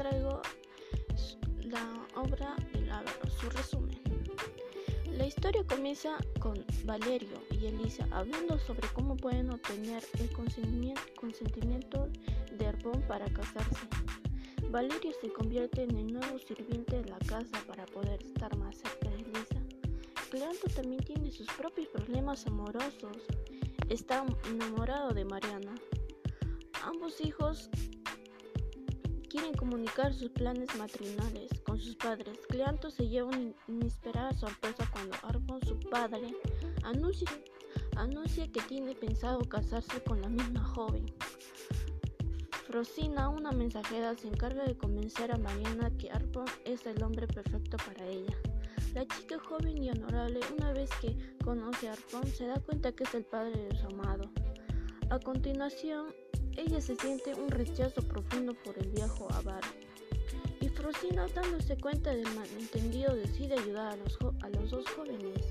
traigo la obra y la, su resumen. La historia comienza con Valerio y Elisa hablando sobre cómo pueden obtener el consentimiento de Arbón para casarse. Valerio se convierte en el nuevo sirviente de la casa para poder estar más cerca de Elisa. Cleanto también tiene sus propios problemas amorosos. Está enamorado de Mariana. Ambos hijos quieren comunicar sus planes matrimoniales con sus padres. Cleanto se lleva una inesperada sorpresa cuando Arbon, su padre, anuncia, que tiene pensado casarse con la misma joven. Frosina, una mensajera, se encarga de convencer a Mariana que Arbon es el hombre perfecto para ella. La chica joven y honorable, una vez que conoce a Arbon, se da cuenta que es el padre de su amado. A continuación, ella se siente un rechazo profundo por el viejo avaro. Y Frosina, dándose cuenta del malentendido, decide ayudar a los, a los dos jóvenes.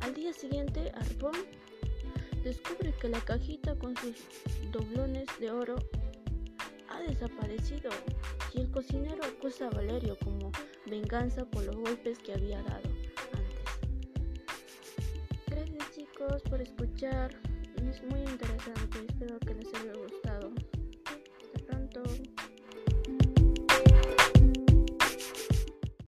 Al día siguiente, Arbón descubre que la cajita con sus doblones de oro ha desaparecido y el cocinero acusa a Valerio como venganza por los golpes que había dado antes. Gracias chicos por escuchar, es muy interesante, espero que les haya gustado.